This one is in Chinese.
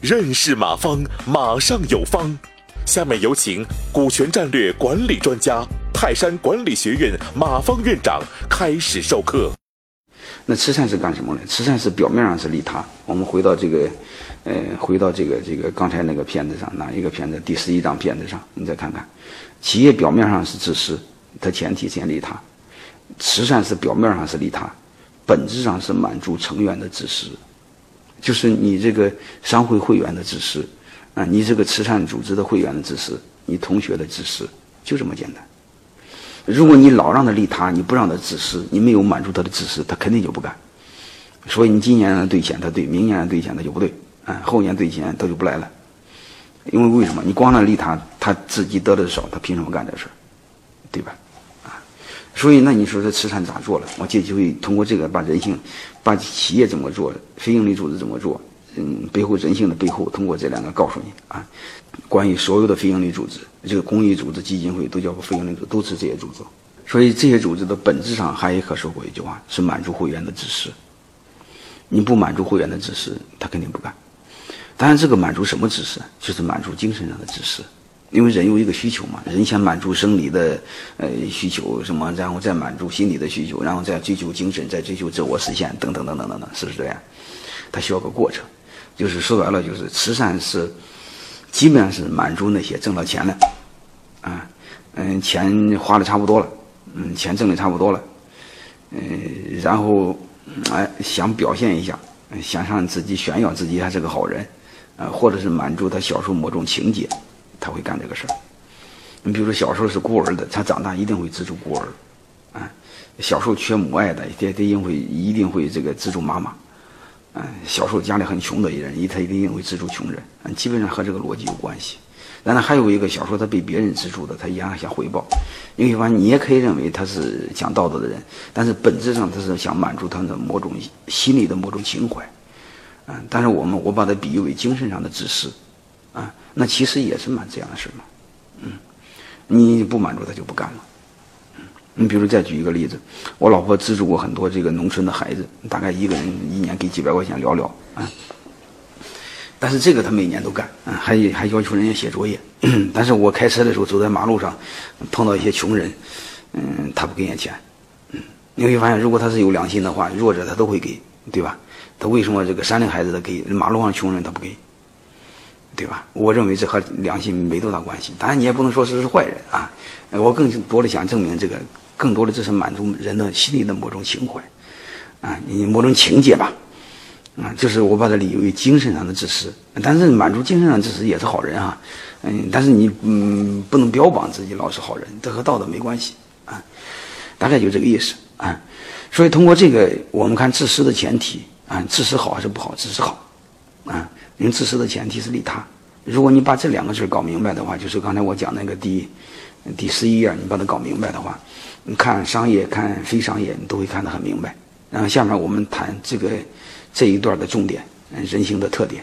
认识马方，马上有方。下面有请股权战略管理专家、泰山管理学院马方院长开始授课。那慈善是干什么呢？慈善是表面上是利他。我们回到这个，呃，回到这个这个刚才那个片子上，哪一个片子？第十一张片子上，你再看看，企业表面上是自私，它前提先利他；慈善是表面上是利他，本质上是满足成员的自私，就是你这个商会会员的自私，啊，你这个慈善组织的会员的自私，你同学的自私，就这么简单。如果你老让他利他，你不让他自私，你没有满足他的自私，他肯定就不干。所以你今年让他兑钱，他对；明年让他兑钱，他就不对。啊，后年兑钱，他就不来了。因为为什么？你光让利他，他自己得的少，他凭什么干这事？对吧？所以那你说这慈善咋做了？我借机会通过这个，把人性，把企业怎么做，非营利组织怎么做，嗯，背后人性的背后，通过这两个告诉你啊。关于所有的非营利组织，这个公益组织、基金会都叫非营利组织，都是这些组织。所以这些组织的本质上，还有一可说过一句话，是满足会员的自私。你不满足会员的自私，他肯定不干。当然，这个满足什么知识？就是满足精神上的知识。因为人有一个需求嘛，人先满足生理的呃需求，什么，然后再满足心理的需求，然后再追求精神，再追求自我实现，等等等等等等，是不是这样？它需要个过程。就是说白了，就是慈善是。基本上是满足那些挣到钱了，啊，嗯，钱花的差不多了，嗯，钱挣的差不多了，嗯，然后哎想表现一下，想让自己炫耀自己还是个好人，啊，或者是满足他小时候某种情节，他会干这个事儿。你比如说小时候是孤儿的，他长大一定会资助孤儿，啊，小时候缺母爱的，他他一定会一定会这个资助妈妈。嗯，小时候家里很穷的一人，他一定会资助穷人，嗯，基本上和这个逻辑有关系。但他还有一个小时候他被别人资助的，他一样想回报。因为反正你也可以认为他是讲道德的人，但是本质上他是想满足他的某种心理的某种情怀。嗯，但是我们我把它比喻为精神上的自私，那其实也是蛮这样的事嘛。嗯，你不满足他就不干了。你比如再举一个例子，我老婆资助过很多这个农村的孩子，大概一个人一年给几百块钱聊聊啊。但是这个他每年都干，嗯，还还要求人家写作业。但是我开车的时候走在马路上，碰到一些穷人，嗯，他不给人家钱，嗯，你会发现，如果他是有良心的话，弱者他都会给，对吧？他为什么这个山里孩子他给，马路上穷人他不给，对吧？我认为这和良心没多大关系。当然你也不能说这是坏人啊，我更多的想证明这个。更多的这是满足人的心里的某种情怀，啊，你某种情节吧，啊，就是我把它理为精神上的自私。但是满足精神上自私也是好人啊，嗯，但是你嗯不能标榜自己老是好人，这和道德没关系啊，大概就这个意思啊。所以通过这个，我们看自私的前提啊，自私好还是不好？自私好啊，人自私的前提是利他。如果你把这两个字搞明白的话，就是刚才我讲那个第第十一页，你把它搞明白的话。你看商业，看非商业，你都会看得很明白。然后下面我们谈这个这一段的重点，人性的特点。